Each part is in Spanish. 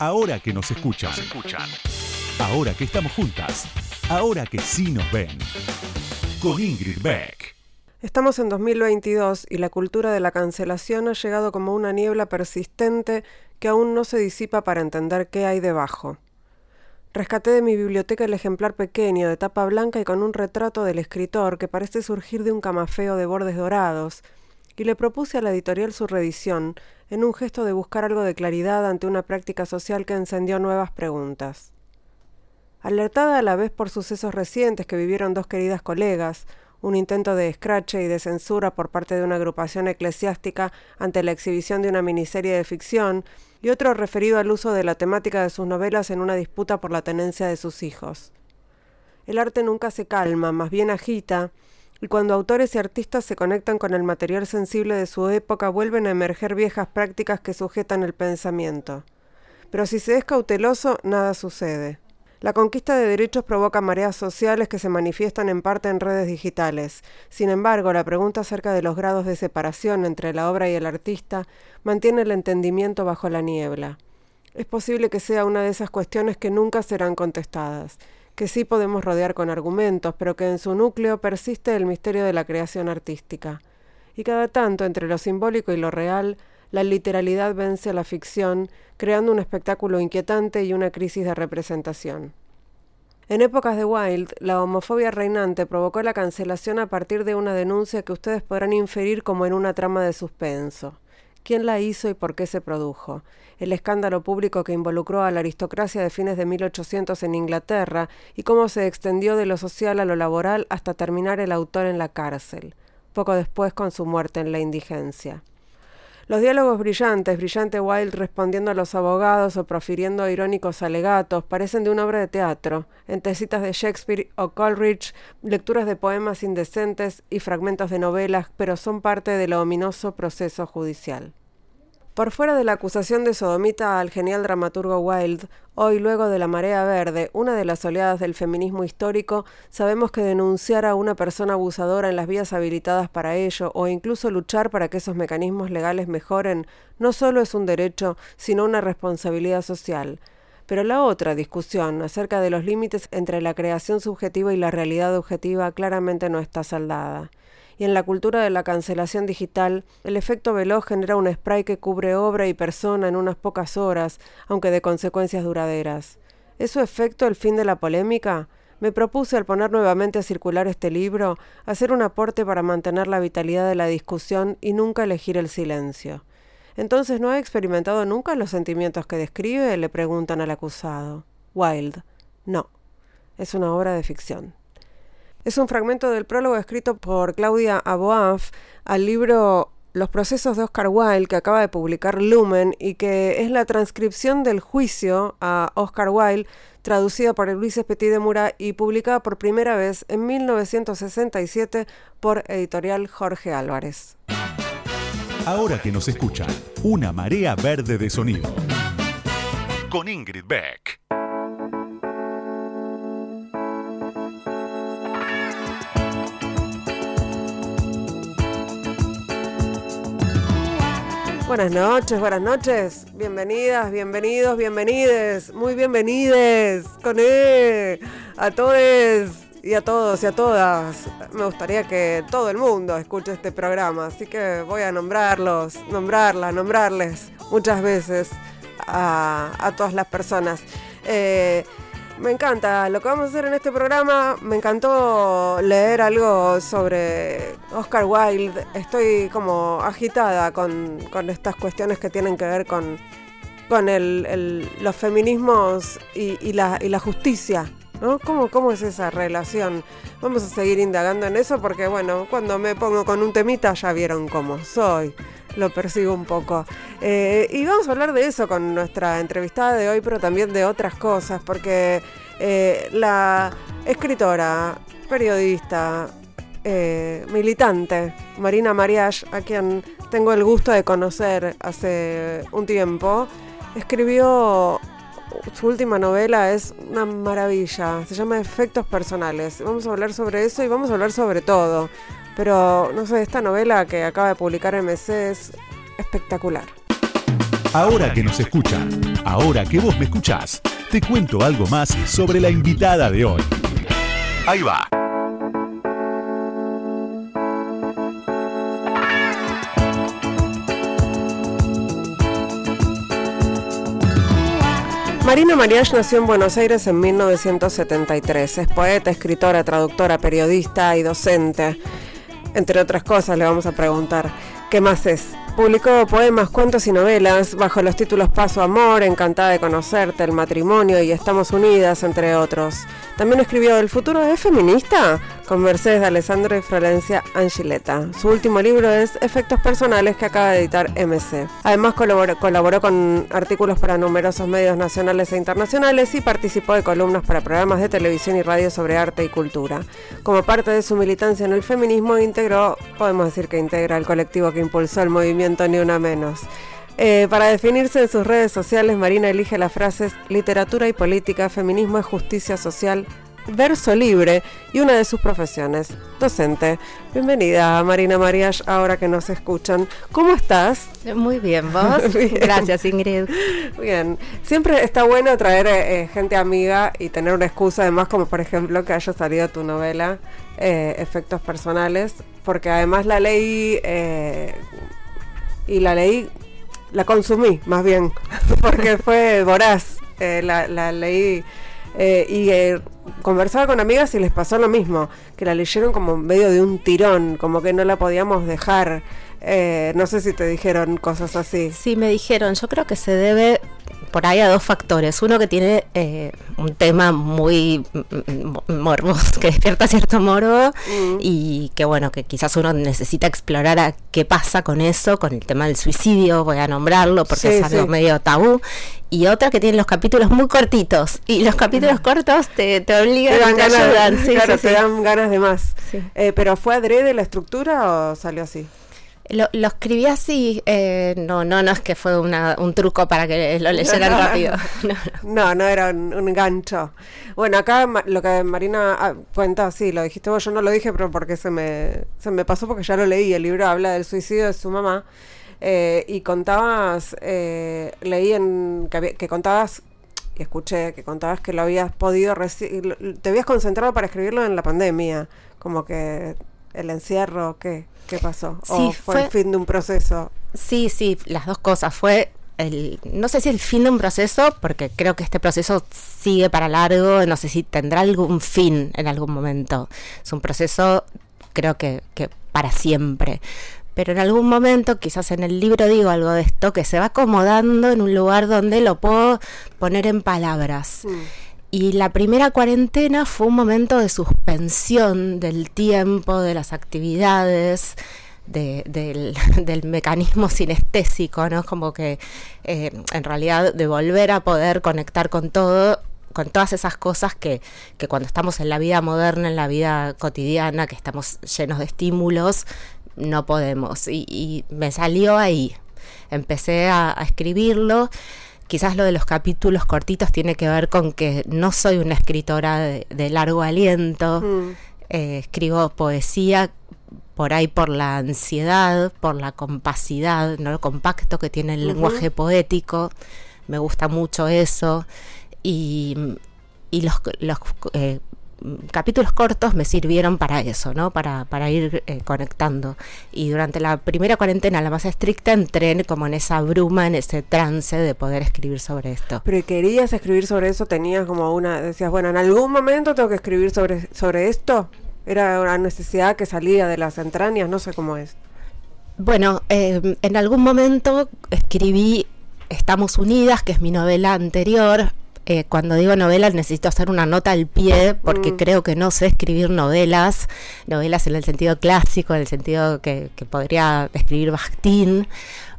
Ahora que nos escuchan. Ahora que estamos juntas. Ahora que sí nos ven. Con Ingrid Beck. Estamos en 2022 y la cultura de la cancelación ha llegado como una niebla persistente que aún no se disipa para entender qué hay debajo. Rescaté de mi biblioteca el ejemplar pequeño de tapa blanca y con un retrato del escritor que parece surgir de un camafeo de bordes dorados, y le propuse a la editorial su reedición, en un gesto de buscar algo de claridad ante una práctica social que encendió nuevas preguntas. Alertada a la vez por sucesos recientes que vivieron dos queridas colegas, un intento de escrache y de censura por parte de una agrupación eclesiástica ante la exhibición de una miniserie de ficción, y otro referido al uso de la temática de sus novelas en una disputa por la tenencia de sus hijos. El arte nunca se calma, más bien agita, y cuando autores y artistas se conectan con el material sensible de su época vuelven a emerger viejas prácticas que sujetan el pensamiento. Pero si se es cauteloso, nada sucede. La conquista de derechos provoca mareas sociales que se manifiestan en parte en redes digitales. Sin embargo, la pregunta acerca de los grados de separación entre la obra y el artista mantiene el entendimiento bajo la niebla. Es posible que sea una de esas cuestiones que nunca serán contestadas, que sí podemos rodear con argumentos, pero que en su núcleo persiste el misterio de la creación artística. Y cada tanto, entre lo simbólico y lo real, la literalidad vence a la ficción, creando un espectáculo inquietante y una crisis de representación. En épocas de Wilde, la homofobia reinante provocó la cancelación a partir de una denuncia que ustedes podrán inferir como en una trama de suspenso. ¿Quién la hizo y por qué se produjo? El escándalo público que involucró a la aristocracia de fines de 1800 en Inglaterra y cómo se extendió de lo social a lo laboral hasta terminar el autor en la cárcel, poco después con su muerte en la indigencia. Los diálogos brillantes, brillante Wilde respondiendo a los abogados o profiriendo irónicos alegatos, parecen de una obra de teatro, entre citas de Shakespeare o Coleridge, lecturas de poemas indecentes y fragmentos de novelas, pero son parte del ominoso proceso judicial. Por fuera de la acusación de sodomita al genial dramaturgo Wilde, hoy luego de la marea verde, una de las oleadas del feminismo histórico, sabemos que denunciar a una persona abusadora en las vías habilitadas para ello, o incluso luchar para que esos mecanismos legales mejoren, no solo es un derecho, sino una responsabilidad social. Pero la otra discusión acerca de los límites entre la creación subjetiva y la realidad objetiva claramente no está saldada y en la cultura de la cancelación digital, el efecto veloz genera un spray que cubre obra y persona en unas pocas horas, aunque de consecuencias duraderas. ¿Es su efecto el fin de la polémica? Me propuse al poner nuevamente a circular este libro, hacer un aporte para mantener la vitalidad de la discusión y nunca elegir el silencio. Entonces, ¿no ha experimentado nunca los sentimientos que describe? le preguntan al acusado. Wild. No. Es una obra de ficción. Es un fragmento del prólogo escrito por Claudia Aboaf al libro Los procesos de Oscar Wilde que acaba de publicar Lumen y que es la transcripción del juicio a Oscar Wilde traducida por Luis Petit de Mura y publicada por primera vez en 1967 por editorial Jorge Álvarez. Ahora que nos escuchan, una marea verde de sonido. Con Ingrid Beck. Buenas noches, buenas noches. Bienvenidas, bienvenidos, bienvenides. Muy bienvenides con E. A todos y a todos y a todas. Me gustaría que todo el mundo escuche este programa, así que voy a nombrarlos, nombrarla, nombrarles muchas veces a, todas las personas. Eh, me encanta lo que vamos a hacer en este programa. Me encantó leer algo sobre Oscar Wilde. Estoy como agitada con, estas cuestiones que tienen que ver con, con los feminismos y, la, justicia. ¿no? ¿Cómo, ¿Cómo es esa relación? Vamos a seguir indagando en eso porque, bueno, cuando me pongo con un temita ya vieron cómo soy lo persigo un poco. Eh, y vamos a hablar de eso con nuestra entrevistada de hoy, pero también de otras cosas, porque eh, la escritora, periodista, eh, militante, Marina Mariach, a quien tengo el gusto de conocer hace un tiempo, escribió su última novela es una maravilla, se llama Efectos Personales. Vamos a hablar sobre eso y vamos a hablar sobre todo. Pero no sé, esta novela que acaba de publicar MC es espectacular. Ahora que nos escuchan, ahora que vos me escuchás, te cuento algo más sobre la invitada de hoy. Ahí va. Marina Mariach nació en Buenos Aires en 1973. Es poeta, escritora, traductora, periodista y docente. Entre otras cosas le vamos a preguntar, ¿qué más es? Publicó poemas, cuentos y novelas bajo los títulos Paso Amor, Encantada de Conocerte, El Matrimonio y Estamos Unidas, entre otros. También escribió El futuro es feminista con Mercedes de Alessandro y Florencia Angileta. Su último libro es Efectos Personales que acaba de editar MC. Además colaboró, con artículos para numerosos medios nacionales e internacionales y participó de columnas para programas de televisión y radio sobre arte y cultura. Como parte de su militancia en el feminismo integró, podemos decir que integra el colectivo que impulsó el movimiento Ni Una Menos. Eh, para definirse en sus redes sociales, Marina elige las frases literatura y política, feminismo y justicia social, verso libre y una de sus profesiones, docente. Bienvenida, Marina Marias, ahora que nos escuchan. ¿Cómo estás? Muy bien, vos. Gracias, Ingrid. Bien, siempre está bueno traer eh, eh, gente amiga y tener una excusa, además, como por ejemplo que haya salido tu novela, Efectos Personales, porque además la leí y la leí la consumí más bien, porque fue voraz, eh, la, leí eh, y eh, conversaba con amigas y les pasó lo mismo, que la leyeron como medio de un tirón, como que no la podíamos dejar. No sé si te dijeron cosas así. Sí, me dijeron, yo creo que se debe por ahí a dos factores. Uno que tiene eh, un tema muy morboso, que despierta cierto morbo mm. y que bueno, que quizás uno necesita explorar a qué pasa con eso, con el tema del suicidio, voy a nombrarlo porque es algo medio tabú. Y otra que tiene los capítulos muy cortitos. Y los capítulos cortos te, te obligan, te, te ayudan. claro, te dan ganas de más. Eh, ¿Pero fue adrede la estructura o salió así? Lo, escribí así, eh, no, no, no es que fue un truco para que lo leyeran rápido. No, no, era un, gancho. Bueno, acá lo que Marina ah, cuenta, sí, lo dijiste vos, yo no lo dije, pero porque se me, se me pasó porque ya lo leí, el libro habla del suicidio de su mamá. Eh, y contabas, eh, leí en, que, que contabas y escuché que contabas que lo habías podido te habías concentrado para escribirlo en la pandemia, como que el encierro, ¿qué? ¿Qué pasó? ¿O fue, el fin de un proceso? Sí, sí, las dos cosas. Fue el, no sé si el fin de un proceso, porque creo que este proceso sigue para largo, no sé si tendrá algún fin en algún momento. Es un proceso, creo que, que para siempre. Pero en algún momento, quizás en el libro digo algo de esto, que se va acomodando en un lugar donde lo puedo poner en palabras. Mm. Y la primera cuarentena fue un momento de suspensión del tiempo, de las actividades, del, mecanismo sinestésico, ¿no? Como que eh, en realidad de volver a poder conectar con todo, con todas esas cosas que, que cuando estamos en la vida moderna, en la vida cotidiana, que estamos llenos de estímulos, no podemos. Y, me salió ahí. Empecé a escribirlo Quizás lo de los capítulos cortitos tiene que ver con que no soy una escritora de, largo aliento, mm. eh, escribo poesía por ahí por la ansiedad, por la compacidad, ¿no? lo compacto que tiene el lenguaje poético, me gusta mucho eso, y, los, los eh, capítulos cortos me sirvieron para eso, ¿no? Para, para ir eh, conectando. Y durante la primera cuarentena, la más estricta, entré como en esa bruma, en ese trance de poder escribir sobre esto. Pero querías escribir sobre eso, tenías como una, decías, bueno, en algún momento tengo que escribir sobre, sobre esto. Era una necesidad que salía de las entrañas, no sé cómo es. Bueno, eh, en algún momento escribí Estamos Unidas, que es mi novela anterior, eh, cuando digo novela necesito hacer una nota al pie porque mm. creo que no sé escribir novelas, novelas en el sentido clásico, en el sentido que, podría escribir Bakhtin,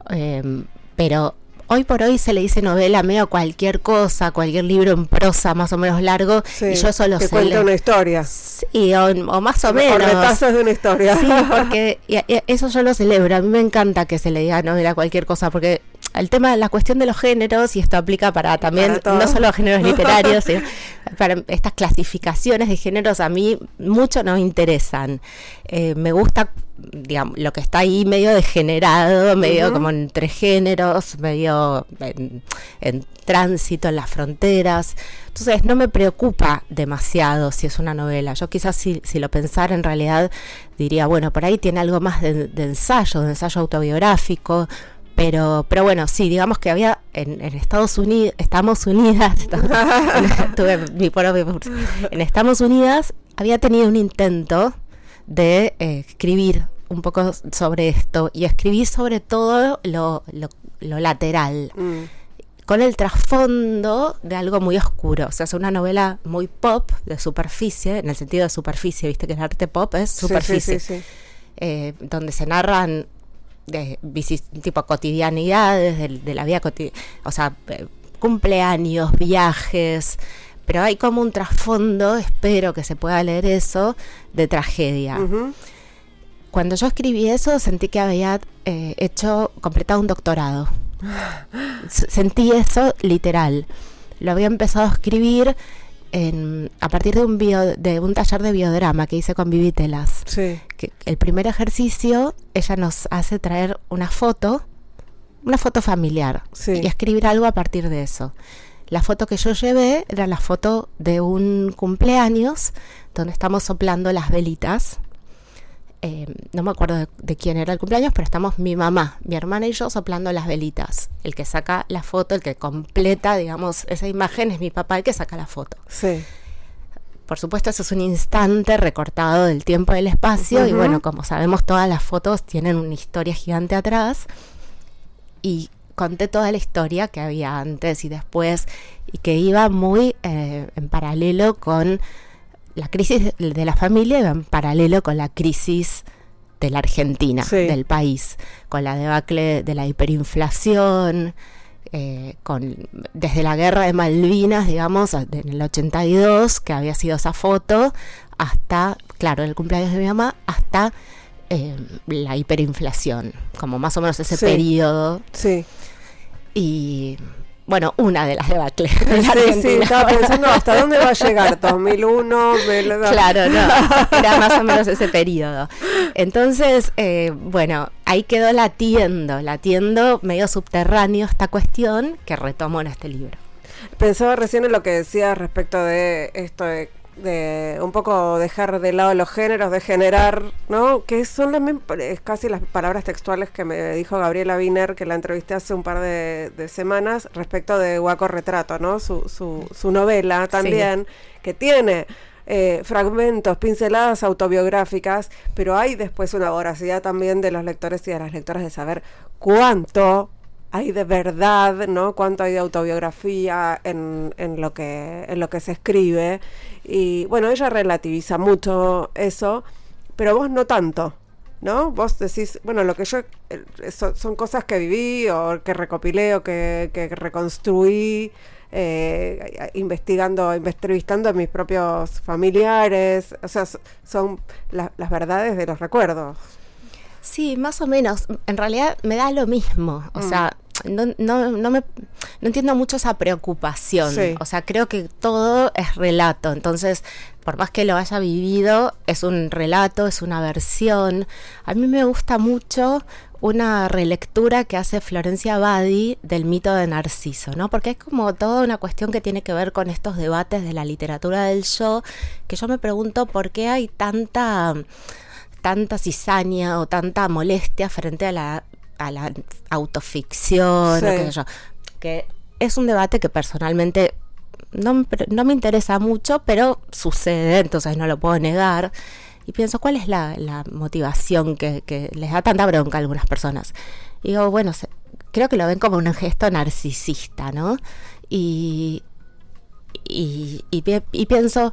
em, pero hoy por hoy se le dice novela medio cualquier cosa, cualquier libro en prosa más o menos largo, y yo solo sé. cuenta una historia. Sí, o, más o menos. O retazos de una historia. Sí, porque eso yo lo celebro. A mí me encanta que se le diga novela cualquier cosa, porque el tema, la cuestión de los géneros, y esto aplica para también, no solo géneros literarios, sino para estas clasificaciones de géneros a mí mucho no interesan. Eh, me gusta digamos, lo que está ahí medio degenerado, medio como entre géneros, medio en, tránsito en las fronteras. Entonces no me preocupa demasiado si es una novela. Yo quizás si, lo pensara en realidad diría, bueno, por ahí tiene algo más de, ensayo, de ensayo autobiográfico, pero, pero bueno, sí, digamos que había en, Estados Unidos, estamos unidas, tuve mi en Estados Unidas había tenido un intento de eh, escribir un poco sobre esto y escribí sobre todo lo, lateral. Mm. Con el trasfondo de algo muy oscuro. O sea, es una novela muy pop, de superficie, en el sentido de superficie, viste que el arte pop es superficie. Eh, donde se narran de, tipo cotidianidades de, la vida cotidiana, o sea, eh, cumpleaños, viajes, pero hay como un trasfondo, espero que se pueda leer eso, de tragedia. Cuando yo escribí eso sentí que había eh, hecho, completado un doctorado. Sentí eso literal. Lo había empezado a escribir a partir de un, de un taller de biodrama que hice con Vivitelas. Sí. Que el primer ejercicio, ella nos hace traer una foto, una foto familiar, y escribir algo a partir de eso. La foto que yo llevé era la foto de un cumpleaños donde estamos soplando las velitas. Eh, no me acuerdo de, quién era el cumpleaños, pero estamos mi mamá, mi hermana y yo soplando las velitas. El que saca la foto, el que completa, digamos, esa imagen es mi papá el que saca la foto. Sí. Por supuesto, eso es un instante recortado del tiempo y del espacio. Y bueno, como sabemos, todas las fotos tienen una historia gigante atrás. Y conté toda la historia que había antes y después y que iba muy eh, en paralelo con la crisis de la familia, iba en paralelo con la crisis de la Argentina, del país, con la debacle de la hiperinflación, eh, con, desde la guerra de Malvinas, digamos, en el 82, que había sido esa foto, hasta, claro, el cumpleaños de mi mamá, hasta eh, la hiperinflación, como más o menos ese periodo. Sí. Y bueno, una de las debacles. sí, sí, estaba pensando hasta dónde va a llegar, 2001. Claro, no, era más o menos ese periodo. Entonces, eh, bueno, ahí quedó latiendo, latiendo medio subterráneo esta cuestión que retomo en este libro. Pensaba recién en lo que decías respecto de esto de de un poco dejar de lado los géneros, de generar, ¿no? Que son también es casi las palabras textuales que me dijo Gabriela Wiener, que la entrevisté hace un par de, semanas, respecto de Guaco Retrato, ¿no? Su, su, su novela también, que tiene eh, fragmentos, pinceladas autobiográficas, pero hay después una voracidad también de los lectores y de las lectoras de saber cuánto hay de verdad, ¿no? Cuánto hay de autobiografía en, en, lo que, en lo que se escribe. Y bueno, ella relativiza mucho eso, pero vos no tanto, ¿no? Vos decís, bueno, lo que yo, eh, son, cosas que viví o que recopilé o que, que reconstruí. Eh, investigando, entrevistando a mis propios familiares, o sea, son las verdades de los recuerdos. Sí, más o menos. En realidad me da lo mismo. O mm. sea, no, no, no, me, no entiendo mucho esa preocupación. O sea, creo que todo es relato. Entonces, por más que lo haya vivido, es un relato, es una versión. A mí me gusta mucho una relectura que hace Florencia Badi del mito de Narciso, ¿no? Porque es como toda una cuestión que tiene que ver con estos debates de la literatura del yo, que yo me pregunto por qué hay tanta tanta cizaña o tanta molestia frente a la, a la autoficción, que es un debate que personalmente no, no, me interesa mucho, pero sucede, entonces no lo puedo negar. Y pienso, ¿cuál es la, motivación que, les da tanta bronca a algunas personas? Y digo, bueno, creo que lo ven como un gesto narcisista, ¿no? Y, y, y pienso,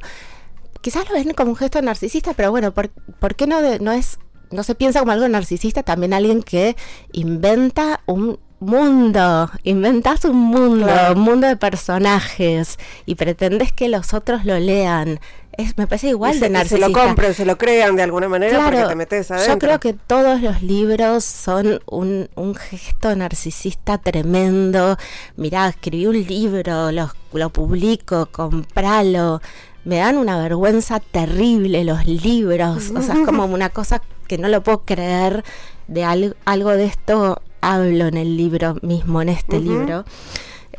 quizás lo ven como un gesto narcisista, pero bueno, ¿por, qué no, no es no se piensa como algo narcisista, también alguien que inventa un mundo, inventas un mundo, un mundo de personajes y pretendes que los otros lo lean. Es, me parece igual de narcisista. Se lo compren, se lo crean de alguna manera porque te metes adentro. Yo creo que todos los libros son un, un gesto narcisista tremendo. Mirá, escribí un libro, lo, lo publico, compralo me dan una vergüenza terrible los libros, o sea, es como una cosa que no lo puedo creer, de algo de esto hablo en el libro mismo, en este libro.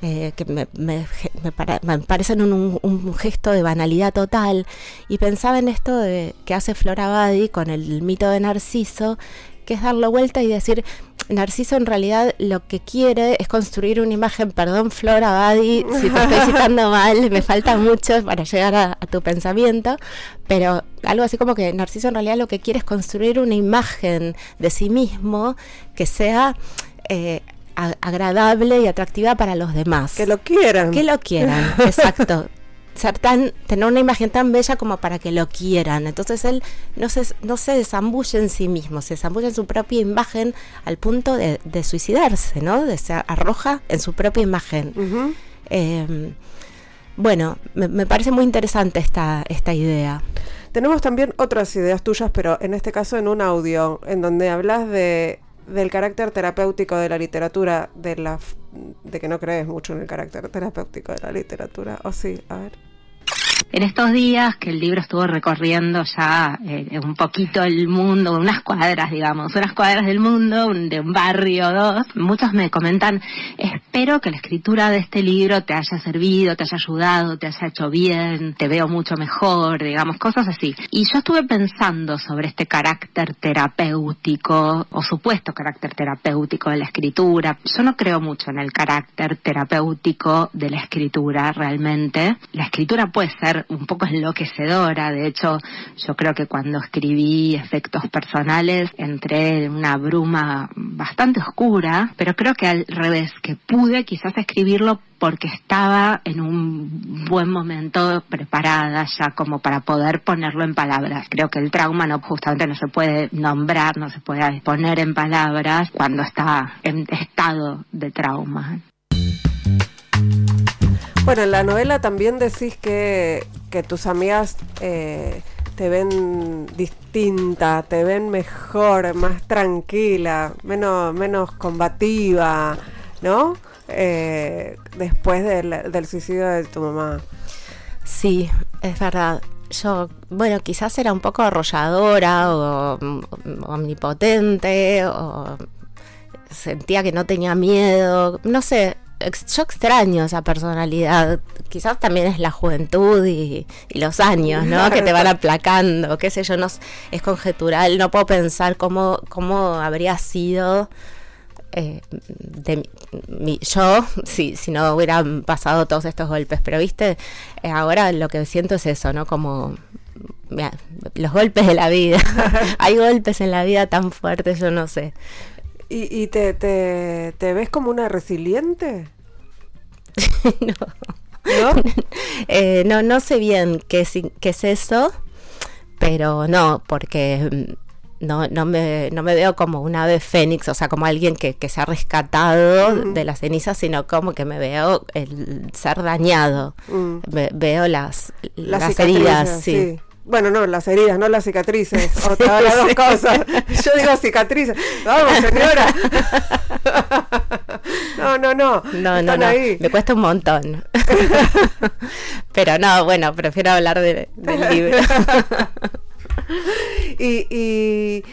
Eh, que me, me, me, parecen un, un, gesto de banalidad total. Y pensaba en esto de que hace Flora Badi con el mito de Narciso, que es darlo vuelta y decir, Narciso en realidad lo que quiere es construir una imagen, perdón Flora Badi, si te estoy citando mal, me falta mucho para llegar a, tu pensamiento, pero algo así como que Narciso en realidad lo que quiere es construir una imagen de sí mismo que sea... Eh, agradable y atractiva para los demás. Que lo quieran. Que lo quieran, exacto ser tan, tener una imagen tan bella como para que lo quieran. Entonces él no se, no se desambulle en sí mismo, se desambulle en su propia imagen al punto de, suicidarse, ¿no? De se arroja en su propia imagen. Em, bueno, me, parece muy interesante esta, esta idea. Tenemos también otras ideas tuyas, pero en este caso en un audio, en donde hablas de del carácter terapéutico de la literatura, de la de que no crees mucho en el carácter terapéutico de la literatura, o sí, a ver en estos días que el libro estuvo recorriendo ya eh, un poquito el mundo, unas cuadras, digamos, unas cuadras del mundo, de un barrio, dos, muchos me comentan, espero que la escritura de este libro te haya servido, te haya ayudado, te haya hecho bien, te veo mucho mejor, digamos, cosas así. Y yo estuve pensando sobre este carácter terapéutico, o supuesto carácter terapéutico de la escritura. Yo no creo mucho en el carácter terapéutico de la escritura realmente. La escritura puede ser un poco enloquecedora. De hecho, yo creo que cuando escribí efectos personales entré en una bruma bastante oscura, pero creo que al revés, que pude quizás escribirlo porque estaba en un buen momento preparada ya como para poder ponerlo en palabras. Creo que el trauma no justamente no se puede nombrar, no se puede poner en palabras cuando está en estado de trauma. Bueno, en la novela también decís que, tus amigas eh, te ven distinta, te ven mejor, más tranquila, menos, menos combativa, ¿no? Eh, después del, suicidio de tu mamá. Sí, es verdad yo, bueno, quizás era un poco arrolladora o, omnipotente o sentía que no tenía miedo, no sé, yo extraño esa personalidad. Quizás también es la juventud y, los años, ¿no? Que te van aplacando, qué sé yo, no, es conjetural. No puedo pensar cómo, cómo habría sido eh, de mi, yo si, si no hubieran pasado todos estos golpes. Pero, viste, eh, ahora lo que siento es eso, ¿no? Como los golpes de la vida. Hay golpes en la vida tan fuertes, yo no sé. ¿Y, te, te, ves como una resiliente? no. ¿No? Eh, ¿No? no, sé bien qué es, qué es eso, pero no, porque mm, no, no, me, no me veo como una ave fénix, o sea, como alguien que, se ha rescatado de las cenizas, sino como que me veo el ser dañado. Mm. veo las, las, heridas, sí. Bueno, no, las heridas, no las cicatrices. Otra las dos cosas. Yo digo cicatrices. Vamos, señora. No, no, no. No, no, no. Me cuesta un montón. Pero no, bueno, prefiero hablar del libro. Y, y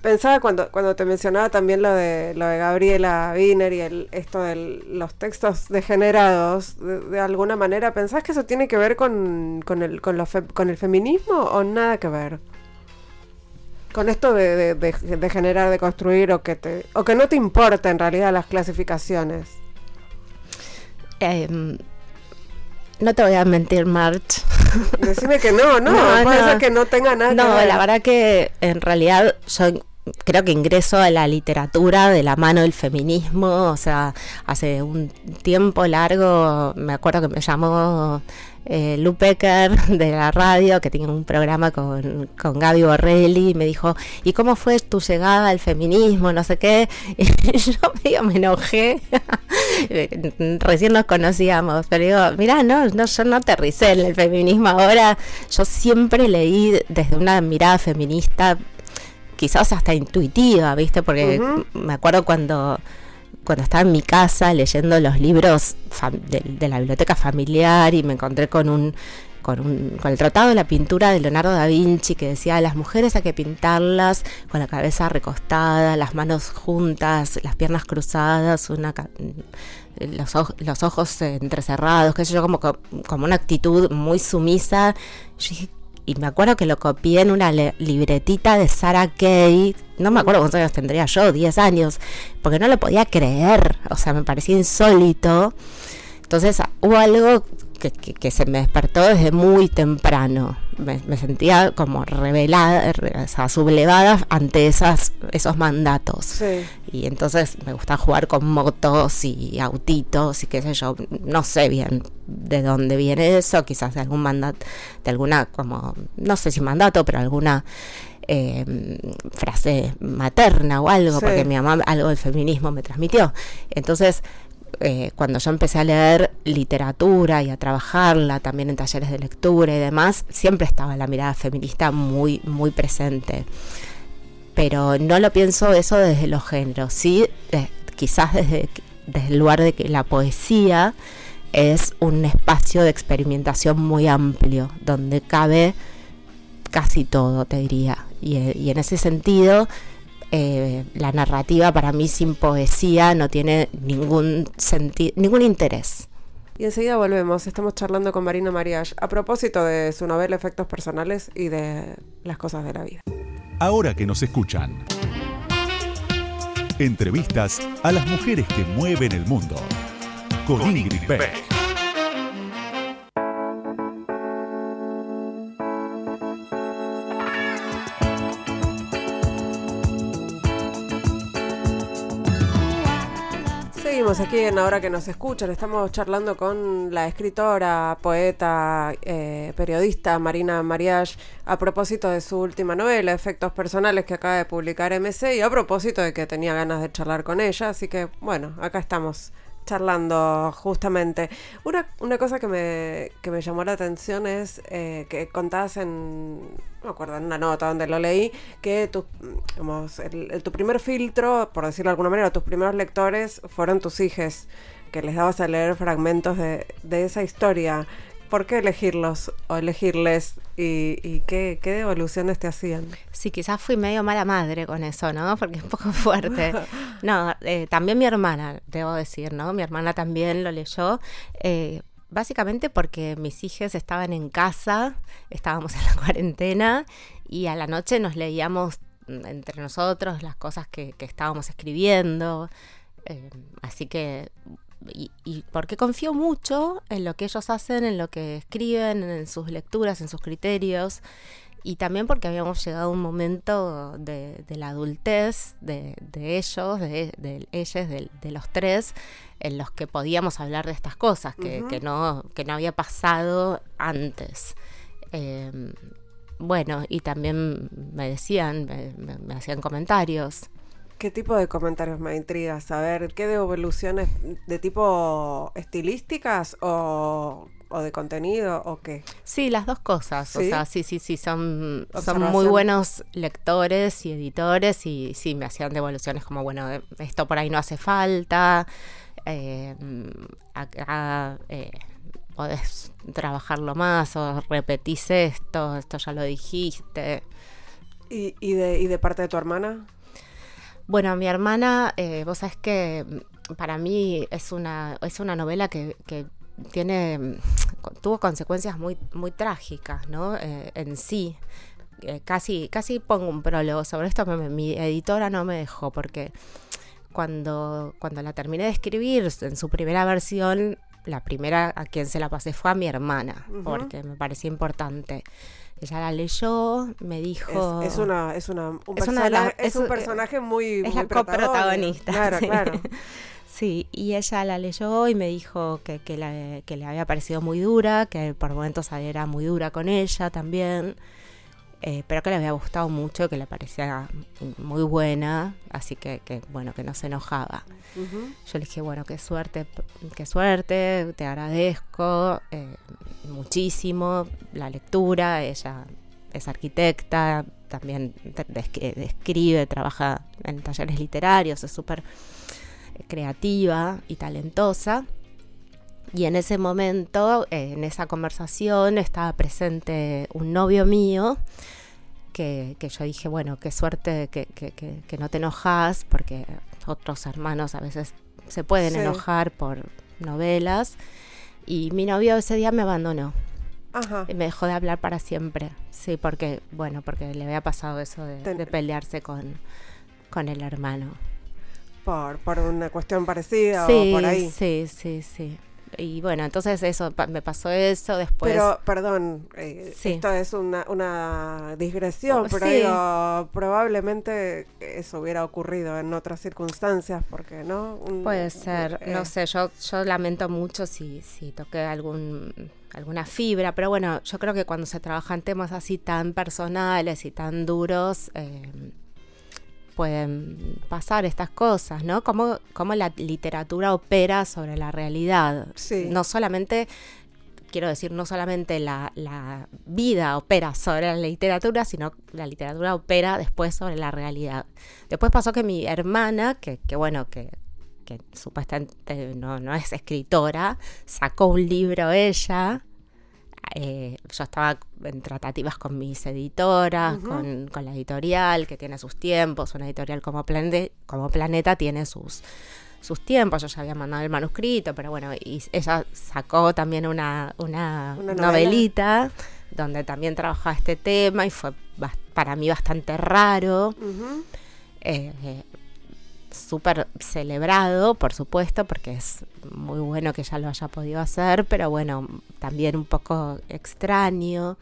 Pensaba cuando, cuando te mencionaba también lo de lo de Gabriela Wiener y el, esto de los textos degenerados, de, alguna manera, ¿pensás que eso tiene que ver con, con, el, con, el feminismo o nada que ver? Con esto de, de, generar, de construir o que, te, o que no te importa en realidad las clasificaciones. Em, no te voy a mentir, March. Decime que no, no, no puede ser que no tenga nada. No, que ver. la verdad que en realidad yo creo que ingreso a la literatura de la mano del feminismo, o sea, hace un tiempo largo me acuerdo que me llamó eh, Lu Becker de la radio, que tiene un programa con, con Gaby Borrelli, y me dijo, ¿y cómo fue tu llegada al feminismo? No sé qué. Y yo medio me enojé. Recién nos conocíamos, pero digo, mira, no, no, yo no aterricé en el feminismo ahora. Yo siempre leí desde una mirada feminista, quizás hasta intuitiva, ¿viste? Porque me acuerdo cuando cuando estaba en mi casa leyendo los libros de, la biblioteca familiar y me encontré con un con, con el Tratado de la Pintura de Leonardo da Vinci que decía las mujeres hay que pintarlas con la cabeza recostada, las manos juntas, las piernas cruzadas, una los, los ojos entrecerrados, qué sé yo, como, como una actitud muy sumisa. Y me acuerdo que lo copié en una libretita de Sarah Kay, no me acuerdo cuántos años tendría yo, 10 años, porque no lo podía creer, o sea, me parecía insólito. Entonces hubo algo que, se me despertó desde muy temprano. Me, sentía como revelada, o sea, sublevada ante esas, esos mandatos. Y entonces me gusta jugar con motos y autitos y qué sé yo. No sé bien de dónde viene eso, quizás de algún mandato, de alguna, como, no sé si mandato, pero alguna eh, frase materna o algo, porque mi mamá algo del feminismo me transmitió. Entonces, eh, cuando yo empecé a leer literatura y a trabajarla también en talleres de lectura y demás, siempre estaba la mirada feminista muy, muy presente. Pero no lo pienso eso desde los géneros, sí, eh, quizás desde, desde el lugar de que la poesía es un espacio de experimentación muy amplio, donde cabe casi todo, te diría. Y, y en ese sentido, eh, la narrativa para mí sin poesía no tiene ningún sentido, ningún interés. Y enseguida volvemos, estamos charlando con Marina Mariage a propósito de su novela Efectos Personales y de las cosas de la vida. Ahora que nos escuchan. Entrevistas a las mujeres que mueven el mundo. Con, Ingrid Beck. Aquí en Ahora que nos escuchan. Estamos charlando con la escritora, poeta, eh, periodista Marina Mariage a propósito de su última novela, Efectos Personales, que acaba de publicar MC, y a propósito de que tenía ganas de charlar con ella. Así que, bueno, acá estamos charlando justamente. Una, una cosa que me, que me llamó la atención es eh, que contabas en, no me acuerdo, en una nota donde lo leí, que tu, el, tu primer filtro, por decirlo de alguna manera, tus primeros lectores fueron tus hijos, que les dabas a leer fragmentos de, de esa historia. ¿Por qué elegirlos o elegirles y, qué, qué, devoluciones te hacían? Sí, quizás fui medio mala madre con eso, ¿no? Porque es un poco fuerte. No, eh, también mi hermana, debo decir, ¿no? Mi hermana también lo leyó. Eh, básicamente porque mis hijos estaban en casa, estábamos en la cuarentena y a la noche nos leíamos entre nosotros las cosas que, estábamos escribiendo. Eh, así que y, porque confío mucho en lo que ellos hacen, en lo que escriben, en sus lecturas, en sus criterios, y también porque habíamos llegado a un momento de, la adultez de, ellos, de, ellos, de, los tres, en los que podíamos hablar de estas cosas, que, no, que no había pasado antes. Em, bueno, y también me decían, me hacían comentarios. ¿Qué tipo de comentarios me intriga saber? ¿Qué devoluciones de tipo estilísticas o, de contenido o qué? Sí, las dos cosas. O sea, sí, sí, sí, son, son muy buenos lectores y editores y sí, me hacían devoluciones como, bueno, esto por ahí no hace falta, eh, acá eh, podés trabajarlo más o repetís esto, esto ya lo dijiste. ¿Y, y, de, ¿Y de parte de tu hermana? Bueno, mi hermana, eh, vos sabés que mm, para mí es una, es una novela que, tiene, mm, tuvo consecuencias muy, muy trágicas, ¿no? Eh, en sí. Eh, casi, casi pongo un prólogo sobre esto, mi editora no me dejó porque cuando, cuando la terminé de escribir en su primera versión, la primera a quien se la pasé fue a mi hermana, porque me parecía importante. Ella la leyó, me dijo. Es, una, es una, un, es, un personaje muy. Es la coprotagonista. Claro, claro. Sí, y ella la leyó y me dijo que, que, le había parecido muy dura, que por momentos era muy dura con ella también. Eh, pero que le había gustado mucho, que le parecía muy buena, así que, que bueno, que no se enojaba. Yo le dije, bueno, qué suerte, qué suerte, te agradezco eh, muchísimo la lectura, ella es arquitecta, también describe, trabaja en talleres literarios, es súper creativa y talentosa. Y en ese momento, eh, en esa conversación, estaba presente un novio mío que, yo dije, bueno, qué suerte que, que, no te enojas, porque otros hermanos a veces se pueden enojar por novelas. Y mi novio ese día me abandonó. Y me dejó de hablar para siempre. Sí, porque, bueno, porque le había pasado eso de, pelearse con, con el hermano. Por, por una cuestión parecida o por ahí. Sí, sí, sí y bueno, entonces eso, me pasó eso después. Pero, perdón, eh, esto es una, una digresión, oh, pero probablemente eso hubiera ocurrido en otras circunstancias, porque no. Puede ser, no eh. sé, yo, yo lamento mucho si, si toqué algún alguna fibra, pero bueno, yo creo que cuando se trabajan temas así tan personales y tan duros, eh, pueden pasar estas cosas, ¿no? Cómo, cómo la literatura opera sobre la realidad. No solamente, quiero decir, no solamente la, vida opera sobre la literatura, sino la literatura opera después sobre la realidad. Después pasó que mi hermana, que, que bueno, que, que supuestamente no, no es escritora, sacó un libro ella eh, yo estaba en tratativas con mis editoras, con, la editorial, que tiene sus tiempos, una editorial como, como Planeta tiene sus, sus tiempos, yo ya había mandado el manuscrito, pero bueno, y ella sacó también una, una, novelita donde también trabajaba este tema y fue para mí bastante raro súper celebrado, por supuesto, porque es muy bueno que ya lo haya podido hacer, pero bueno, también un poco extraño.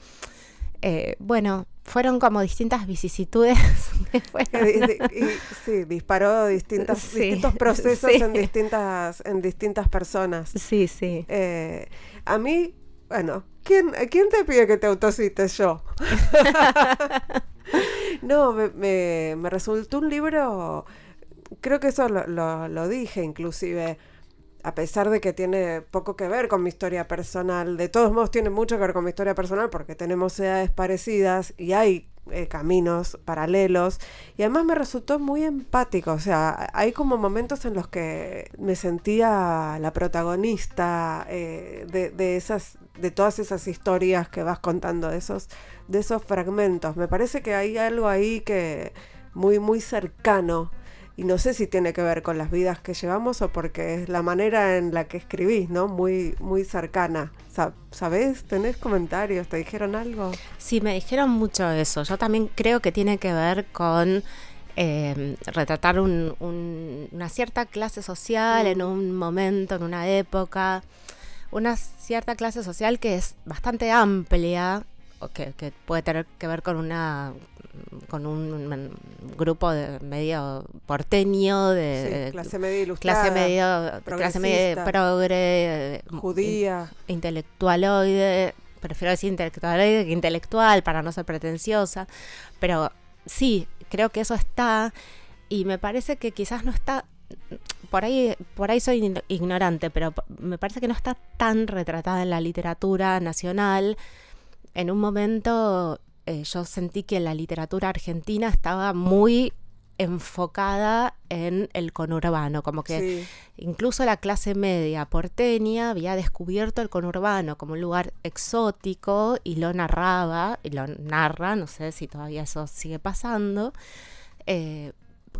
Eh, bueno, fueron como distintas vicisitudes. sí, disparó distintas, distintos procesos en, distintas, en distintas personas. Sí, sí. Eh, a mí, bueno, ¿quién, ¿quién te pide que te autocites yo? no, me, me resultó un libro creo que eso lo, lo, dije inclusive, a pesar de que tiene poco que ver con mi historia personal, de todos modos tiene mucho que ver con mi historia personal porque tenemos edades parecidas y hay eh, caminos paralelos y además me resultó muy empático, o sea, hay como momentos en los que me sentía la protagonista eh, de, de, esas de todas esas historias que vas contando, de esos, de esos fragmentos. Me parece que hay algo ahí que muy, muy cercano y no sé si tiene que ver con las vidas que llevamos o porque es la manera en la que escribís, ¿no? Muy, muy cercana. ¿Sabés? ¿Tenés comentarios? ¿Te dijeron algo? Sí, me dijeron mucho eso. Yo también creo que tiene que ver con eh, retratar una cierta clase social en un momento, en una época, una cierta clase social que es bastante amplia, que, que puede tener que ver con una con un grupo de medio porteño de clase media ilustrada clase media clase media progre judía intelectualoide prefiero decir intelectualoide que intelectual para no ser pretenciosa pero sí creo que eso está y me parece que quizás no está por ahí, por ahí soy ignorante, pero me parece que no está tan retratada en la literatura nacional. En un momento eh, yo sentí que la literatura argentina estaba muy enfocada en el conurbano, como que incluso la clase media porteña había descubierto el conurbano como un lugar exótico y lo narraba, y lo narra, no sé si todavía eso sigue pasando, eh,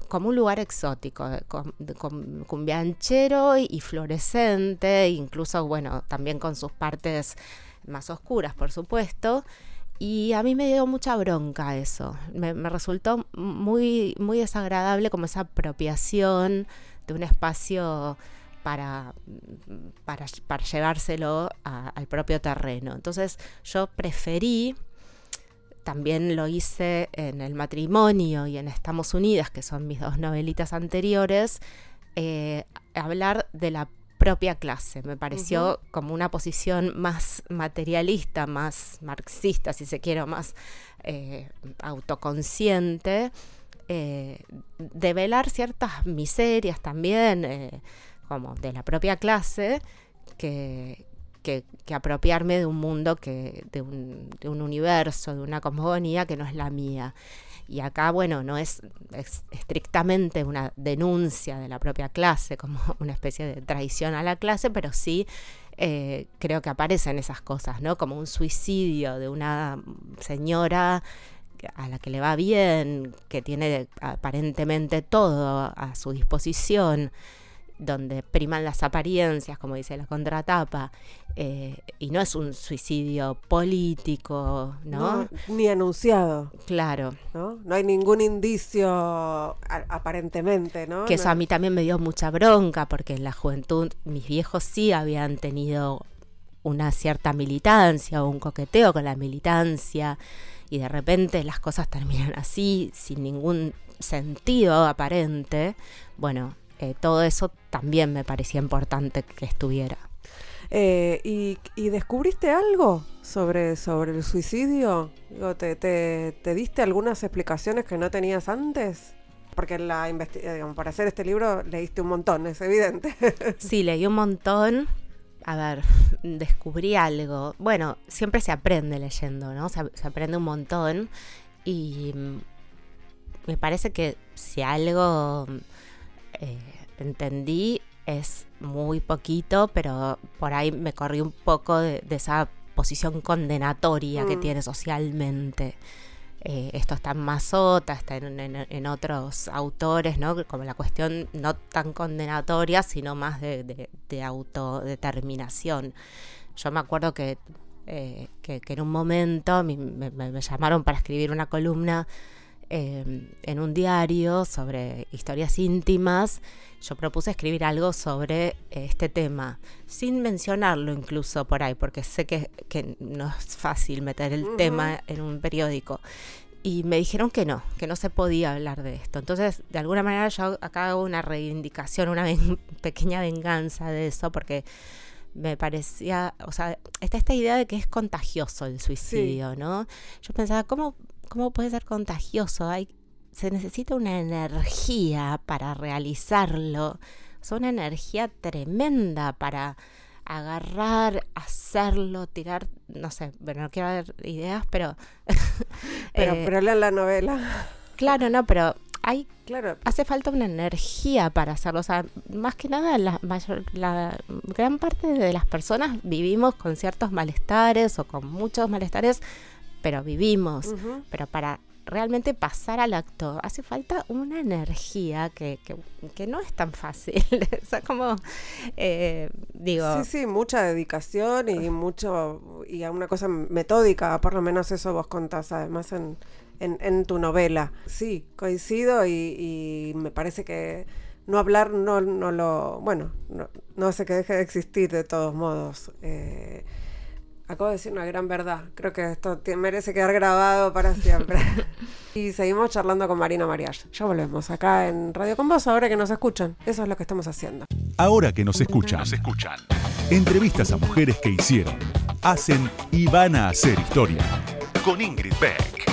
como un lugar exótico, con, con cumbianchero y, y, fluorescente, incluso, bueno, también con sus partes más oscuras, por supuesto. Y a mí me dio mucha bronca eso. Me, resultó muy, muy desagradable como esa apropiación de un espacio para, para, llevárselo al propio terreno. Entonces yo preferí, también lo hice en El matrimonio y en Estamos Unidas, que son mis dos novelitas anteriores, eh, hablar de la propia clase. Me pareció como una posición más materialista, más marxista, si se quiere, más eh, autoconsciente, eh, de velar ciertas miserias también, eh, como de la propia clase, que, que, apropiarme de un mundo, que, de, un, de un universo, de una cosmogonía que no es la mía. Y acá, bueno, no es, estrictamente una denuncia de la propia clase, como una especie de traición a la clase, pero sí eh, creo que aparecen esas cosas, ¿no? Como un suicidio de una señora a la que le va bien, que tiene aparentemente todo a su disposición, donde priman las apariencias, como dice la contratapa, eh, y no es un suicidio político, ¿no? ni anunciado. Claro. ¿no? no hay ningún indicio aparentemente, ¿no? Que eso a mí también me dio mucha bronca, porque en la juventud mis viejos sí habían tenido una cierta militancia o un coqueteo con la militancia y de repente las cosas terminan así, sin ningún sentido aparente, bueno, eh, todo eso también me parecía importante que estuviera. Eh, ¿y, descubriste algo sobre, sobre el suicidio? ¿te, te, diste algunas explicaciones que no tenías antes? Porque la para hacer este libro leíste un montón, es evidente. sí, leí un montón. A ver, descubrí algo. Bueno, siempre se aprende leyendo, ¿no? Se, aprende un montón. Y mm, me parece que si algo eh, entendí es muy poquito, pero por ahí me corrí un poco de, esa posición condenatoria que mm. tiene socialmente. Eh, esto está en Mazota, está en, otros autores, ¿no? Como la cuestión no tan condenatoria, sino más de, autodeterminación. Yo me acuerdo que, eh, en un momento me llamaron para escribir una columna Em, en un diario sobre historias íntimas, yo propuse escribir algo sobre este tema, sin mencionarlo incluso por ahí, porque sé que, no es fácil meter el tema en un periódico. Y me dijeron que no, que no se podía hablar de esto. Entonces, de alguna manera yo acá hago una reivindicación, una pequeña venganza de eso, porque me parecía, o sea, está esta idea de que es contagioso el suicidio, ¿no? Yo pensaba, ¿cómo cómo puede ser contagioso. Hay, se necesita una energía para realizarlo. Es una energía tremenda para agarrar, hacerlo, tirar, no sé, bueno, no quiero dar ideas, pero... pero, eh, pero lean la novela. Claro, no, pero hay, claro. hace falta una energía para hacerlo. O sea, más que nada, la, mayor, la gran parte de las personas vivimos con ciertos malestares o con muchos malestares pero vivimos. Pero para realmente pasar al acto hace falta una energía que, que, no es tan fácil. o sea, como, eh, digo... Sí, sí, mucha dedicación y mucho, y a una cosa metódica, por lo menos eso vos contás además en, en, tu novela. Sí, coincido y, me parece que no hablar no, no lo, bueno, no, no hace que deje de existir de todos modos. Eh, Acabo de decir una gran verdad. Creo que esto merece quedar grabado para siempre. y seguimos charlando con Marina Mariach. Ya volvemos acá en Radio Con Vos, ahora que nos escuchan. Eso es lo que estamos haciendo. Ahora que nos escuchan. Nos escuchan. Entrevistas a mujeres que hicieron, hacen y van a hacer historia. Con Ingrid Beck.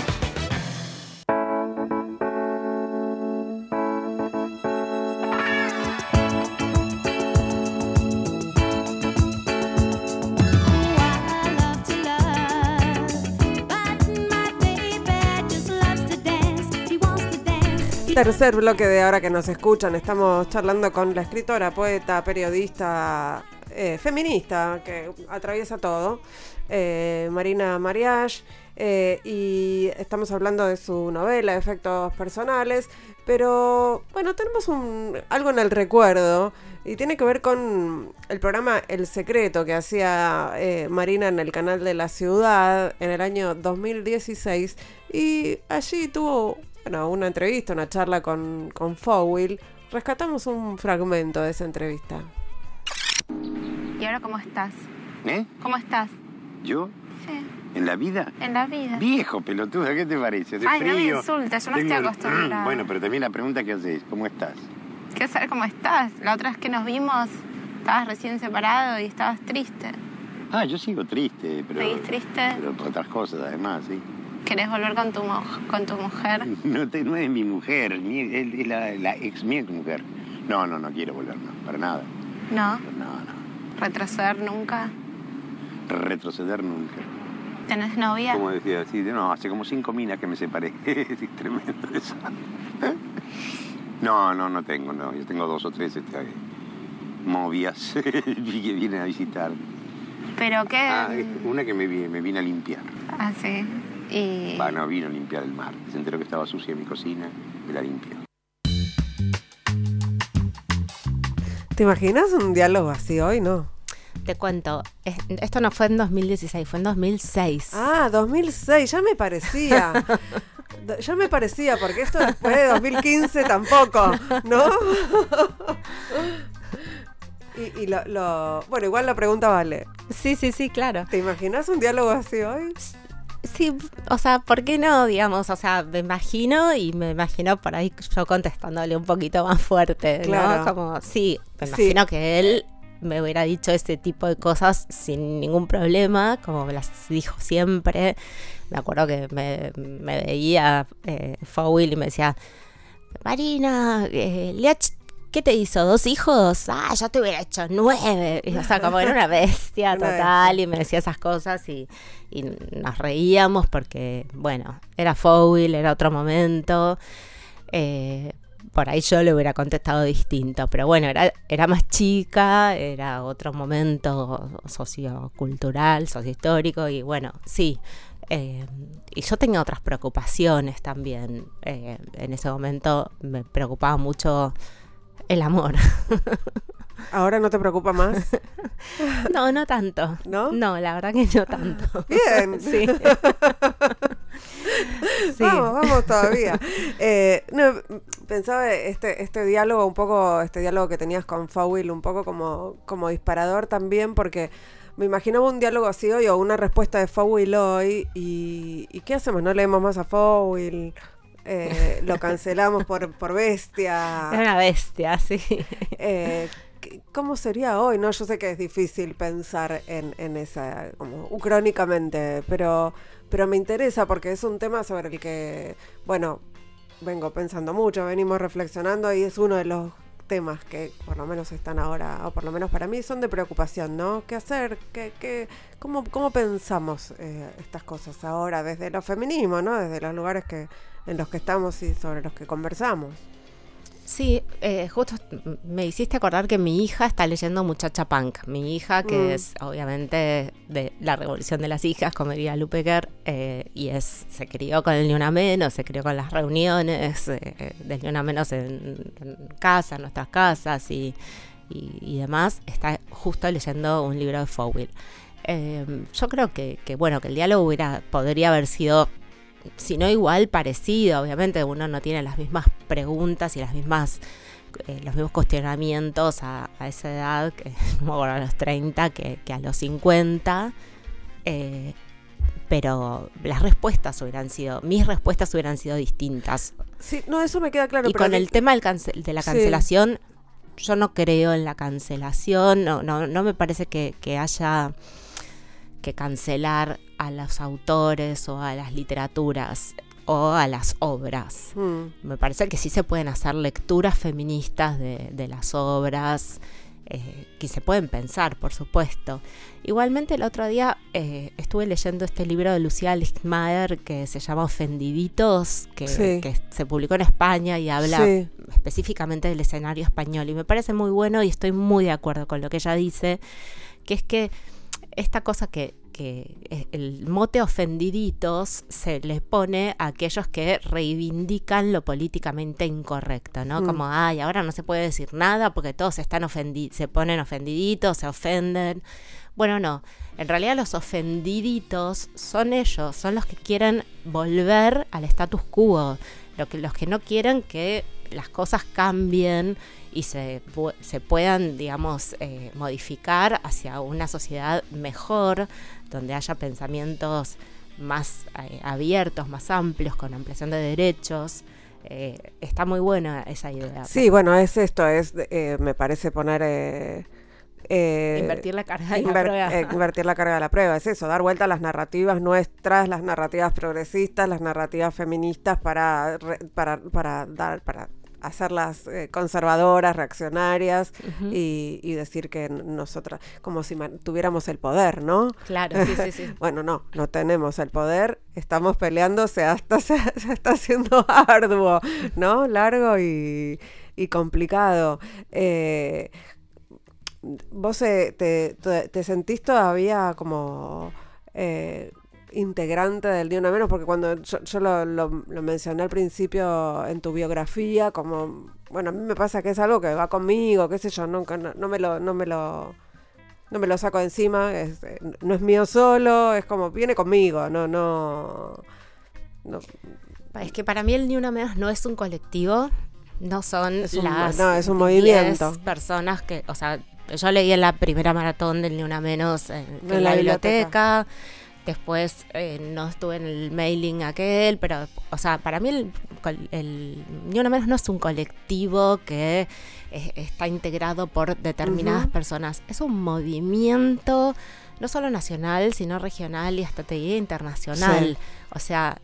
Tercer bloque de ahora que nos escuchan. Estamos charlando con la escritora, poeta, periodista, eh, feminista, que atraviesa todo, eh, Marina Mariage. Eh, y estamos hablando de su novela, Efectos Personales. Pero bueno, tenemos un, algo en el recuerdo y tiene que ver con el programa El Secreto que hacía Marina en el canal de la ciudad en el año 2016. Y allí tuvo bueno, una entrevista, una charla con, con Fowil, rescatamos un fragmento de esa entrevista. ¿Y ahora cómo estás? ¿Eh? ¿Cómo estás? ¿Yo? Sí. ¿En la vida? En la vida. Viejo pelotuda, ¿qué te parece? Ay, no me insultes, yo no estoy acostumbrada. Bueno, pero también la pregunta que haces, ¿cómo estás? Quiero saber cómo estás. La otra vez que nos vimos, estabas recién separado y estabas triste. Ah, yo sigo triste, pero... ¿Seguís triste? Pero por otras cosas, además, sí. ¿Querés volver con tu, con tu mujer? No, te, no es mi mujer, es la, la, ex mi ex mujer. No, no, no quiero volver, no, para nada. ¿No? No, no. ¿Retroceder nunca? Retroceder nunca. ¿Tenés novia? Como decía, sí, no, hace como cinco minas que me separé. es tremendo eso. no, no, no tengo, no. Yo tengo dos o tres este, movias que vienen a visitar. Pero qué... Ah, una que me, me vine a limpiar. Ah, sí. Y... Va, no vino a limpiar el mar. Se enteró que estaba sucia mi cocina, me la limpió. ¿Te imaginas un diálogo así hoy? No. Te cuento, es- esto no fue en 2016, fue en 2006. Ah, 2006, ya me parecía. Ya me parecía, porque esto después de 2015 tampoco, ¿no? Y, y lo, lo- Bueno, igual la pregunta vale. Sí, sí, sí, claro. ¿Te imaginas un diálogo así hoy? Sí, o sea, ¿por qué no? Digamos, o sea, me imagino y me imagino por ahí yo contestándole un poquito más fuerte, Claro. ¿no? Como, sí, me Sí. imagino que él me hubiera dicho este tipo de cosas sin ningún problema, como me las dijo siempre. Me acuerdo que me, me veía eh, Fowil y me decía, Marina, eh, Leach, ¿qué te hizo? ¿Dos hijos? Ah, yo te hubiera hecho nueve. Y, o sea, como era una bestia total y me decía esas cosas y, y nos reíamos porque, bueno, era Fowil, era otro momento. Eh, por ahí yo le hubiera contestado distinto, pero bueno, era, era más chica, era otro momento sociocultural, sociohistórico y bueno, sí. eh, y yo tenía otras preocupaciones también. eh, en ese momento me preocupaba mucho el amor. ¿Ahora no te preocupa más? No, no tanto. ¿No? No, la verdad que no tanto. Bien. Sí. Sí. Vamos, vamos todavía. Eh, no, pensaba este, este diálogo, un poco, este diálogo que tenías con Fowil, un poco como, como disparador también, porque me imaginaba un diálogo así hoy o una respuesta de Fowil hoy. Y, ¿y qué hacemos? ¿No leemos más a Fowil? Eh, lo cancelamos por, por bestia. Era una bestia, sí. Eh, ¿qué- ¿Cómo sería hoy? No, yo sé que es difícil pensar en, en esa, como crónicamente, pero, pero me interesa porque es un tema sobre el que, bueno, vengo pensando mucho, venimos reflexionando y es uno de los temas que por lo menos están ahora, o por lo menos para mí, son de preocupación, ¿no? ¿Qué hacer? ¿Qué, qué, cómo, ¿Cómo pensamos eh, estas cosas ahora desde los feminismos, ¿no? Desde los lugares que, en los que estamos y sobre los que conversamos. Sí, eh, justo me hiciste acordar que mi hija está leyendo Muchacha Punk. Mi hija, que Mm. es obviamente de la revolución de las hijas, como diría Lupecker, eh, y es se crió con el Ni Una Menos, se crió con las reuniones eh, eh, del Ni Una Menos en, en casa, en nuestras casas y, y- y demás. Está justo leyendo un libro de Fowil. Eh, yo creo que, que, bueno, que el diálogo hubiera, podría haber sido si no igual, parecido. Obviamente uno no tiene las mismas preguntas y las mismas eh, los mismos cuestionamientos a, a esa edad, que, a los 30, que, que a los 50. eh, pero las respuestas hubieran sido, mis respuestas hubieran sido distintas. Sí, no, eso me queda claro. y pero con mí- el tema del cance- de la Sí. cancelación, yo no creo en la cancelación, no, no, no me parece que, que haya que cancelar a los autores o a las literaturas o a las obras. Mm. Me parece que sí se pueden hacer lecturas feministas de, de las obras, eh, que se pueden pensar, por supuesto. Igualmente el otro día eh, estuve leyendo este libro de Lucía Lichtmayer que se llama Ofendiditos, que, Sí. que se publicó en España y habla Sí. específicamente del escenario español. Y me parece muy bueno y estoy muy de acuerdo con lo que ella dice, que es que esta cosa que, que es- el mote ofendiditos se le pone a aquellos que reivindican lo políticamente incorrecto, ¿no? Mm. Como, ay, ahora no se puede decir nada porque todos están ofendi se ponen ofendiditos, se ofenden. Bueno, no. En realidad los ofendiditos son ellos, son los que quieren volver al status quo, lo que, los que no quieren que las cosas cambien y se, pu- se puedan, digamos, eh, modificar hacia una sociedad mejor, donde haya pensamientos más eh, abiertos, más amplios, con ampliación de derechos. Eh, está muy buena esa idea. Sí, bueno, es esto, es, me parece poner... eh, Invertir la carga de la prueba. eh, invertir la carga de la prueba, es eso, dar vuelta a las narrativas nuestras, las narrativas progresistas, las narrativas feministas para, re- para, para dar, para hacerlas eh, conservadoras, reaccionarias y, y decir que nosotras, como si tuviéramos el poder, ¿no? Claro, sí, sí, sí. Bueno, no, no tenemos el poder, estamos peleándose hasta se, se está haciendo arduo, ¿no? Largo y, y complicado. Eh, vos eh, te, te, te sentís todavía como eh, integrante del Ni Una Menos, porque cuando yo, yo lo, lo- lo mencioné al principio en tu biografía, como, bueno, a mí me pasa que es algo que va conmigo, qué sé yo, nunca, no, no me lo, no me lo, no me lo saco de encima, es, eh, no es mío solo, es como, viene conmigo, no, no, no Es que para mí el Ni Una Menos no es un colectivo, no son Es un- las no, es un 10 movimiento. personas que, o sea, yo leí en la primera maratón del Ni Una Menos en, en En la, la biblioteca. Después eh, no estuve en el mailing aquel, pero, o sea, para mí el, el Ni Una Menos no es un colectivo que está integrado por determinadas personas. Es un movimiento no solo nacional, sino regional y hasta te diría internacional. Sí. O sea,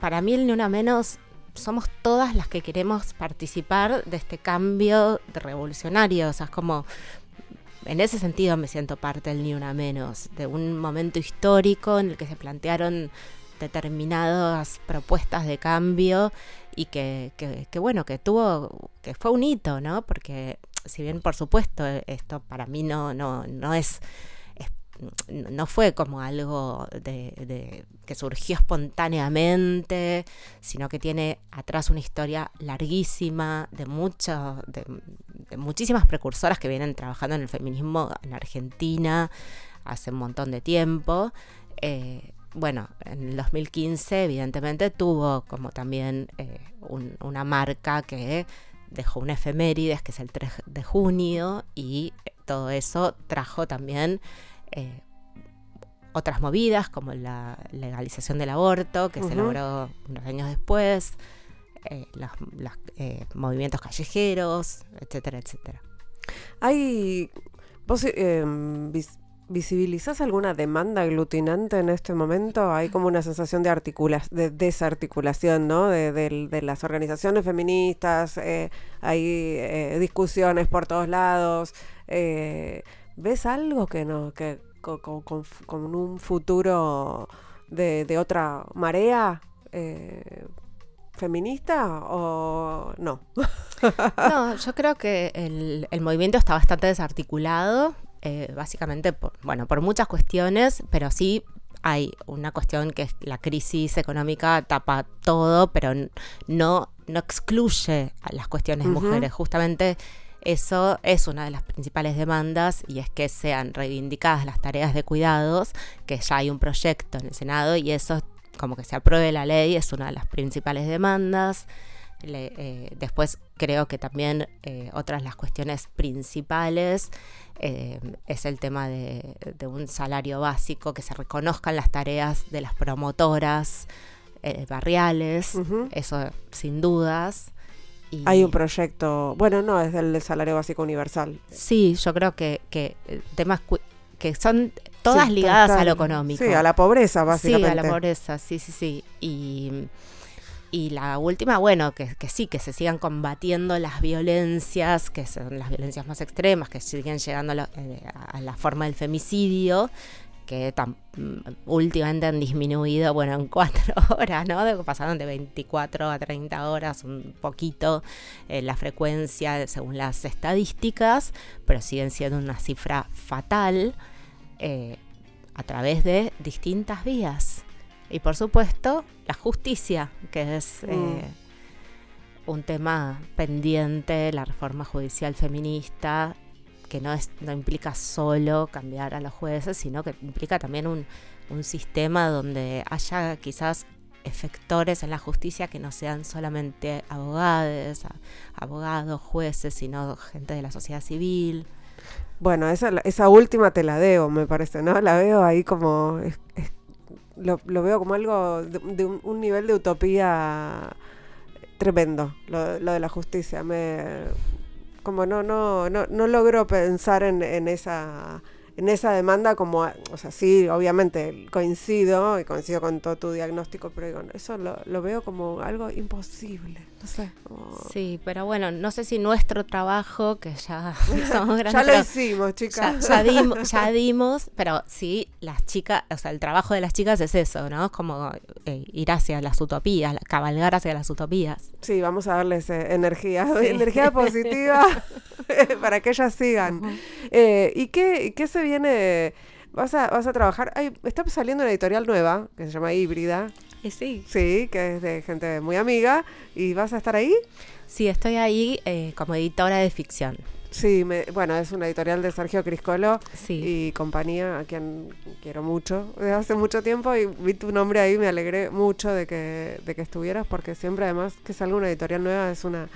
para mí el Ni Una Menos somos todas las que queremos participar de este cambio de revolucionario. O sea, es como, en ese sentido me siento parte del Ni Una Menos, de un momento histórico en el que se plantearon determinadas propuestas de cambio y que, que, que, bueno, que tuvo, que fue un hito, ¿no? Porque si bien por supuesto esto para mí no, no, no es no fue como algo de, que surgió espontáneamente, sino que tiene atrás una historia larguísima de, mucho, de, muchísimas precursoras que vienen trabajando en el feminismo en Argentina hace un montón de tiempo. Eh, bueno, en el 2015 evidentemente tuvo como también eh, un, una marca que dejó un efemérides, que es el 3 de junio, y todo eso trajo también eh, otras movidas, como la legalización del aborto, que uh -huh. se logró unos años después, eh, los, los eh, movimientos callejeros, etcétera, etcétera. Hay. ¿Vos vis visibilizás alguna demanda aglutinante en este momento? Hay como una sensación de, articula de desarticulación, ¿no? De, de, de las organizaciones feministas, hay discusiones por todos lados. Eh, ¿Ves algo que no que con, con, con un futuro de, de otra marea eh, feminista o no? no, yo creo que el, el movimiento está bastante desarticulado, eh, básicamente, por, bueno, por muchas cuestiones, pero sí hay una cuestión que es la crisis económica tapa todo, pero no, no excluye a las cuestiones uh -huh. mujeres. Justamente eso es una de las principales demandas y es que sean reivindicadas las tareas de cuidados, que ya hay un proyecto en el Senado y eso, como que se apruebe la ley, es una de las principales demandas. Le, eh, después creo que también eh, otras las cuestiones principales eh, es el tema de, de, un salario básico, que se reconozcan las tareas de las promotoras eh, barriales, uh -huh. eso sin dudas. Y Hay un proyecto, bueno, no, es el salario básico universal. Sí, yo creo que, que temas que son todas sí, ligadas a lo económico. Sí, a la pobreza, básicamente. Sí, a la pobreza, sí, sí, sí. Y, y la última, bueno, que, que, sí, que se sigan combatiendo las violencias, que son las violencias más extremas, que siguen llegando a la, eh, a la forma del femicidio, que tan, últimamente han disminuido, bueno, en cuatro horas, ¿no? De, pasaron de 24 a 30 horas, un poquito eh, la frecuencia según las estadísticas, pero siguen siendo una cifra fatal eh, a través de distintas vías. Y por supuesto, la justicia, que es mm. eh, un tema pendiente, la reforma judicial feminista, que no, es, no implica solo cambiar a los jueces, sino que implica también un, un sistema donde haya quizás efectores en la justicia que no sean solamente abogados, abogados, jueces, sino gente de la sociedad civil. Bueno, esa, esa última te la debo, me parece, ¿no? La veo ahí como... Lo, veo como algo de, un, nivel de utopía tremendo, lo, lo de la justicia. Me, como no, no, no, no logro pensar en, en esa en esa demanda como, o sea, sí, obviamente coincido y coincido con todo tu diagnóstico, pero digo, eso lo, lo veo como algo imposible, no sé. Como... Sí, pero bueno, no sé si nuestro trabajo, que ya somos grandes. ya lo hicimos, chicas. Ya, ya, dimos, ya dimos, pero sí, las chicas, o sea, el trabajo de las chicas es eso, ¿no? Como eh, ir hacia las utopías, cabalgar hacia las utopías. Sí, vamos a darles eh, energía, sí. energía positiva. para que ellas sigan. Eh, ¿Y qué, qué se viene? ¿Vas a, vas a trabajar? Hay, está saliendo una editorial nueva que se llama Híbrida. Eh, sí. Sí, que es de gente muy amiga. ¿Y vas a estar ahí? Sí, estoy ahí eh, como editora de ficción. Sí, me, bueno, es una editorial de Sergio Criscolo Sí. y compañía, a quien quiero mucho desde hace mucho tiempo y vi tu nombre ahí, me alegré mucho de que, de que estuvieras porque siempre además que salga una editorial nueva es una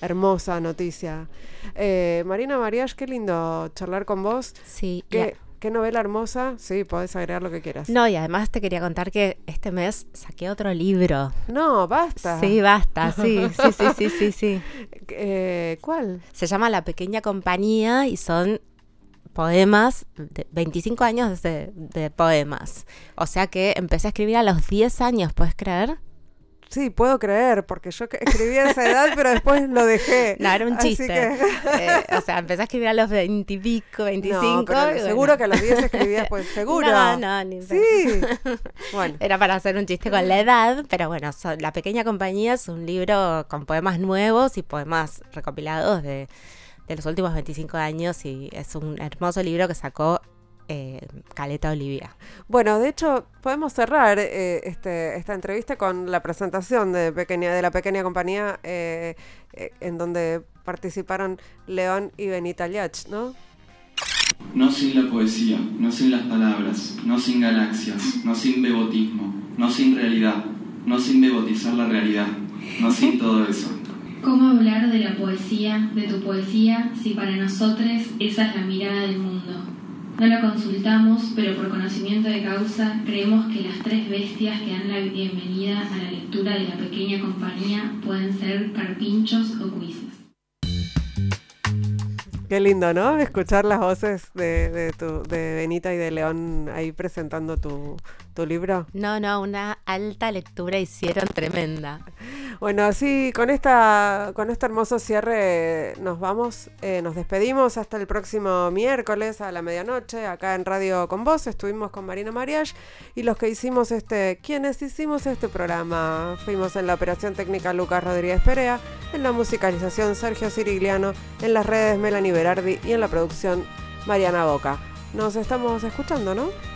hermosa noticia. Eh, Marina Marías, qué lindo charlar con vos. Sí. ¿Qué, qué novela hermosa. Sí, podés agregar lo que quieras. No, y además te quería contar que este mes saqué otro libro. No, basta. Sí, basta, sí, sí, sí, sí, sí, sí. Eh, ¿Cuál? Se llama La Pequeña Compañía y son poemas, de 25 años de, de poemas. O sea que empecé a escribir a los 10 años, ¿puedes creer? Sí, puedo creer, porque yo escribí a esa edad, pero después lo dejé. No, era un chiste. que- Eh, o sea, empecé a escribir a los 20 y pico, 25. No, pero y bueno. seguro que a los 10 escribías, pues seguro. No, no, ni Sí. Bueno, Era para hacer un chiste con la edad, pero bueno, La Pequeña Compañía es un libro con poemas nuevos y poemas recopilados de, de los últimos 25 años y es un hermoso libro que sacó eh, Caleta Olivia. bueno, de hecho, podemos cerrar eh, este, esta entrevista con la presentación de, pequeña, de la pequeña compañía eh, eh, en donde participaron León y Benita Liach, ¿no? No sin la poesía, no sin las palabras, no sin galaxias, no sin bebotismo, no sin realidad, no sin bebotizar la realidad, no sin todo eso. ¿Cómo hablar de la poesía, de tu poesía, si para nosotros esa es la mirada del mundo? No la consultamos, pero por conocimiento de causa creemos que las tres bestias que dan la bienvenida a la lectura de la pequeña compañía pueden ser carpinchos o cuises. Qué lindo, ¿no? Escuchar las voces de, de, tu, de Benita y de León ahí presentando tu, tu libro. No, no, una alta lectura hicieron tremenda. Bueno, así con esta con este hermoso cierre nos vamos, eh, nos despedimos hasta el próximo miércoles a la medianoche acá en Radio con Vos. Estuvimos con Marina Mariach y los que hicimos este, quienes hicimos este programa, fuimos en la operación técnica Lucas Rodríguez Perea, en la musicalización Sergio Cirigliano, en las redes Melanie Berardi y en la producción Mariana Boca. Nos estamos escuchando, ¿no?